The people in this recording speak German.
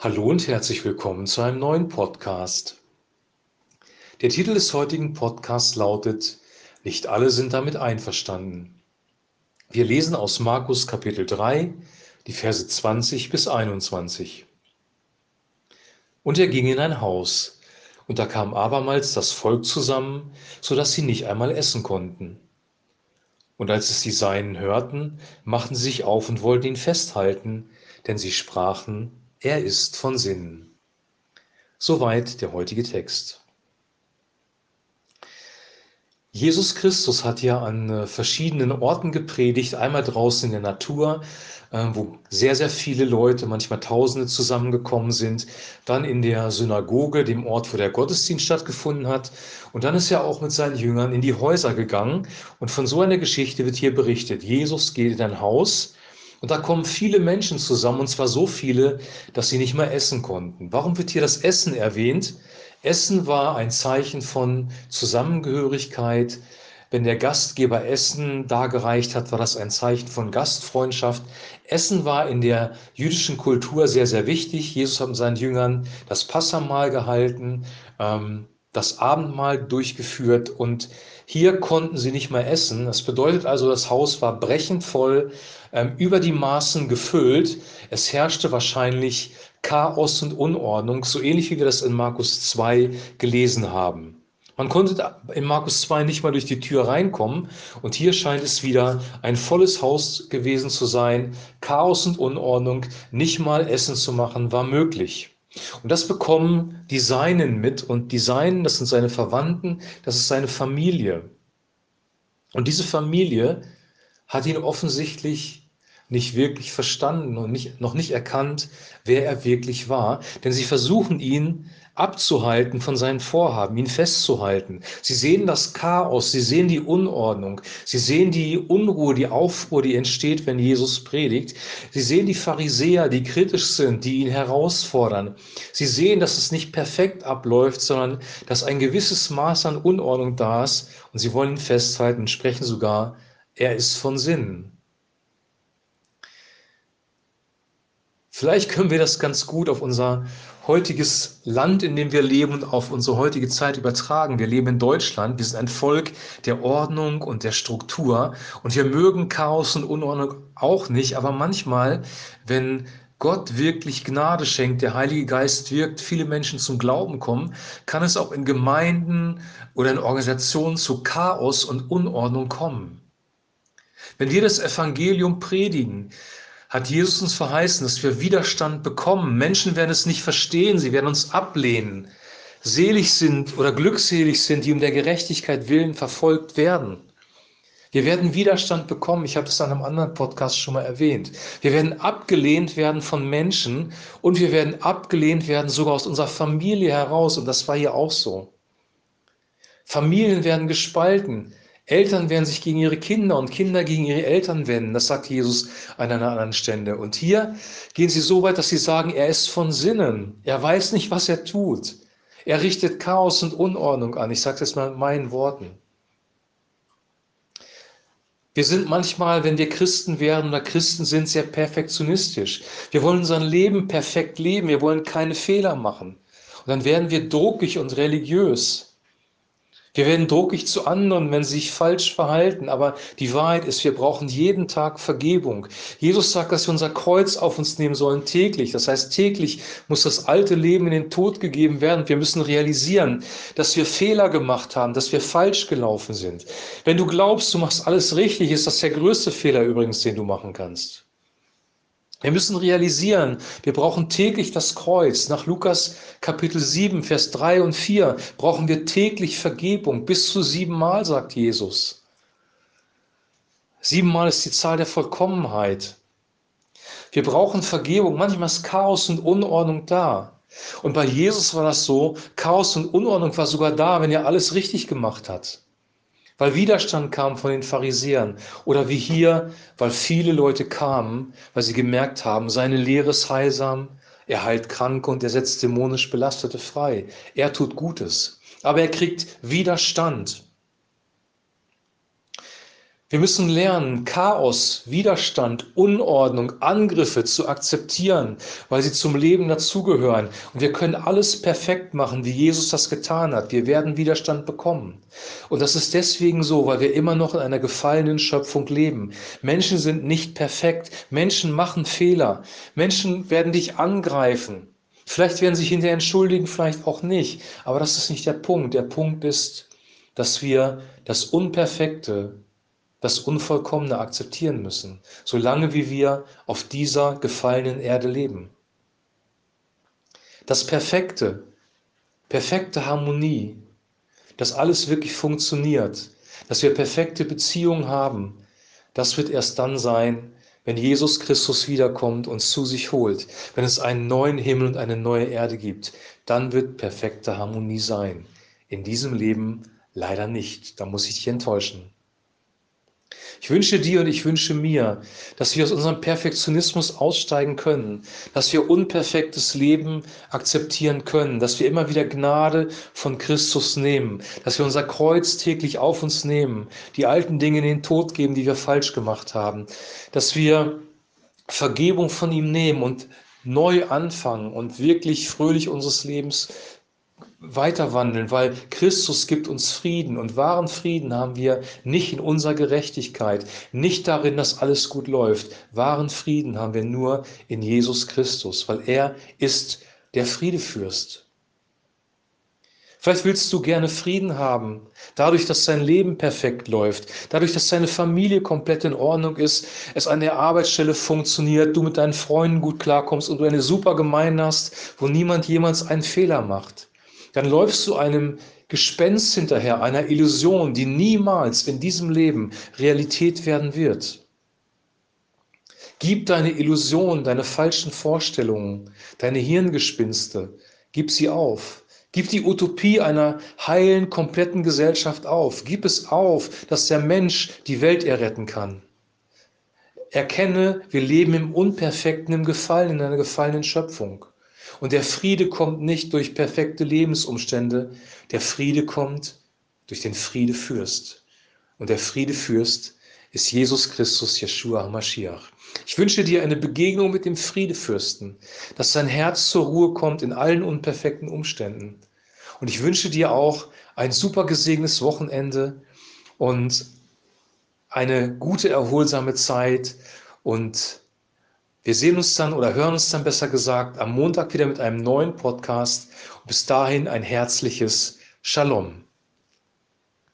Hallo und herzlich willkommen zu einem neuen Podcast. Der Titel des heutigen Podcasts lautet Nicht alle sind damit einverstanden. Wir lesen aus Markus Kapitel 3, die Verse 20 bis 21. Und er ging in ein Haus, und da kam abermals das Volk zusammen, so dass sie nicht einmal essen konnten. Und als es die Seinen hörten, machten sie sich auf und wollten ihn festhalten, denn sie sprachen, er ist von Sinnen. Soweit der heutige Text. Jesus Christus hat ja an äh, verschiedenen Orten gepredigt, einmal draußen in der Natur, äh, wo sehr, sehr viele Leute, manchmal Tausende zusammengekommen sind, dann in der Synagoge, dem Ort, wo der Gottesdienst stattgefunden hat, und dann ist er auch mit seinen Jüngern in die Häuser gegangen, und von so einer Geschichte wird hier berichtet. Jesus geht in ein Haus, und da kommen viele Menschen zusammen, und zwar so viele, dass sie nicht mehr essen konnten. Warum wird hier das Essen erwähnt? Essen war ein Zeichen von Zusammengehörigkeit. Wenn der Gastgeber Essen dargereicht hat, war das ein Zeichen von Gastfreundschaft. Essen war in der jüdischen Kultur sehr, sehr wichtig. Jesus hat mit seinen Jüngern das Passamal gehalten, ähm, das Abendmahl durchgeführt und hier konnten sie nicht mehr essen. Das bedeutet also, das Haus war brechend voll, ähm, über die Maßen gefüllt. Es herrschte wahrscheinlich Chaos und Unordnung, so ähnlich wie wir das in Markus 2 gelesen haben. Man konnte in Markus 2 nicht mal durch die Tür reinkommen und hier scheint es wieder ein volles Haus gewesen zu sein. Chaos und Unordnung, nicht mal Essen zu machen, war möglich. Und das bekommen die Seinen mit und die Seinen, das sind seine Verwandten, das ist seine Familie. Und diese Familie hat ihn offensichtlich nicht wirklich verstanden und nicht, noch nicht erkannt, wer er wirklich war. Denn sie versuchen ihn abzuhalten von seinen Vorhaben, ihn festzuhalten. Sie sehen das Chaos, sie sehen die Unordnung, sie sehen die Unruhe, die Aufruhr, die entsteht, wenn Jesus predigt. Sie sehen die Pharisäer, die kritisch sind, die ihn herausfordern. Sie sehen, dass es nicht perfekt abläuft, sondern dass ein gewisses Maß an Unordnung da ist und sie wollen ihn festhalten sprechen sogar, er ist von Sinn. Vielleicht können wir das ganz gut auf unser heutiges Land, in dem wir leben und auf unsere heutige Zeit übertragen. Wir leben in Deutschland. Wir sind ein Volk der Ordnung und der Struktur. Und wir mögen Chaos und Unordnung auch nicht. Aber manchmal, wenn Gott wirklich Gnade schenkt, der Heilige Geist wirkt, viele Menschen zum Glauben kommen, kann es auch in Gemeinden oder in Organisationen zu Chaos und Unordnung kommen. Wenn wir das Evangelium predigen, hat Jesus uns verheißen, dass wir Widerstand bekommen. Menschen werden es nicht verstehen, sie werden uns ablehnen. Selig sind oder glückselig sind, die um der Gerechtigkeit willen verfolgt werden. Wir werden Widerstand bekommen. Ich habe das an einem anderen Podcast schon mal erwähnt. Wir werden abgelehnt werden von Menschen und wir werden abgelehnt werden sogar aus unserer Familie heraus. Und das war hier auch so. Familien werden gespalten. Eltern werden sich gegen ihre Kinder und Kinder gegen ihre Eltern wenden. Das sagt Jesus an einer anderen Stelle. Und hier gehen sie so weit, dass sie sagen, er ist von Sinnen. Er weiß nicht, was er tut. Er richtet Chaos und Unordnung an. Ich sage das mal in meinen Worten. Wir sind manchmal, wenn wir Christen werden oder Christen sind, sehr perfektionistisch. Wir wollen unser Leben perfekt leben. Wir wollen keine Fehler machen. Und dann werden wir druckig und religiös. Wir werden druckig zu anderen, wenn sie sich falsch verhalten. Aber die Wahrheit ist, wir brauchen jeden Tag Vergebung. Jesus sagt, dass wir unser Kreuz auf uns nehmen sollen täglich. Das heißt, täglich muss das alte Leben in den Tod gegeben werden. Wir müssen realisieren, dass wir Fehler gemacht haben, dass wir falsch gelaufen sind. Wenn du glaubst, du machst alles richtig, ist das der größte Fehler übrigens, den du machen kannst. Wir müssen realisieren, wir brauchen täglich das Kreuz. Nach Lukas Kapitel 7, Vers 3 und 4 brauchen wir täglich Vergebung. Bis zu siebenmal, sagt Jesus. Siebenmal ist die Zahl der Vollkommenheit. Wir brauchen Vergebung. Manchmal ist Chaos und Unordnung da. Und bei Jesus war das so, Chaos und Unordnung war sogar da, wenn er alles richtig gemacht hat weil Widerstand kam von den Pharisäern oder wie hier, weil viele Leute kamen, weil sie gemerkt haben, seine Lehre ist heilsam, er heilt Kranke und er setzt dämonisch Belastete frei. Er tut Gutes, aber er kriegt Widerstand. Wir müssen lernen, Chaos, Widerstand, Unordnung, Angriffe zu akzeptieren, weil sie zum Leben dazugehören. Und wir können alles perfekt machen, wie Jesus das getan hat. Wir werden Widerstand bekommen. Und das ist deswegen so, weil wir immer noch in einer gefallenen Schöpfung leben. Menschen sind nicht perfekt. Menschen machen Fehler. Menschen werden dich angreifen. Vielleicht werden sie sich hinterher entschuldigen, vielleicht auch nicht. Aber das ist nicht der Punkt. Der Punkt ist, dass wir das Unperfekte das Unvollkommene akzeptieren müssen, solange wie wir auf dieser gefallenen Erde leben. Das Perfekte, perfekte Harmonie, dass alles wirklich funktioniert, dass wir perfekte Beziehungen haben, das wird erst dann sein, wenn Jesus Christus wiederkommt und zu sich holt, wenn es einen neuen Himmel und eine neue Erde gibt, dann wird perfekte Harmonie sein. In diesem Leben leider nicht. Da muss ich dich enttäuschen. Ich wünsche dir und ich wünsche mir, dass wir aus unserem Perfektionismus aussteigen können, dass wir unperfektes Leben akzeptieren können, dass wir immer wieder Gnade von Christus nehmen, dass wir unser Kreuz täglich auf uns nehmen, die alten Dinge in den Tod geben, die wir falsch gemacht haben, dass wir Vergebung von ihm nehmen und neu anfangen und wirklich fröhlich unseres Lebens weiter wandeln, weil Christus gibt uns Frieden und wahren Frieden haben wir nicht in unserer Gerechtigkeit, nicht darin, dass alles gut läuft. Wahren Frieden haben wir nur in Jesus Christus, weil er ist der Friedefürst. Vielleicht willst du gerne Frieden haben, dadurch, dass dein Leben perfekt läuft, dadurch, dass deine Familie komplett in Ordnung ist, es an der Arbeitsstelle funktioniert, du mit deinen Freunden gut klarkommst und du eine super Gemeinde hast, wo niemand jemals einen Fehler macht dann läufst du einem Gespenst hinterher, einer Illusion, die niemals in diesem Leben Realität werden wird. Gib deine Illusion, deine falschen Vorstellungen, deine Hirngespinste, gib sie auf. Gib die Utopie einer heilen, kompletten Gesellschaft auf. Gib es auf, dass der Mensch die Welt erretten kann. Erkenne, wir leben im Unperfekten, im Gefallen, in einer gefallenen Schöpfung. Und der Friede kommt nicht durch perfekte Lebensumstände, der Friede kommt durch den Friedefürst. Und der Friedefürst ist Jesus Christus, Yeshua HaMashiach. Ich wünsche dir eine Begegnung mit dem Friedefürsten, dass dein Herz zur Ruhe kommt in allen unperfekten Umständen. Und ich wünsche dir auch ein super gesegnetes Wochenende und eine gute, erholsame Zeit und wir sehen uns dann oder hören uns dann besser gesagt am Montag wieder mit einem neuen Podcast. bis dahin ein herzliches Shalom.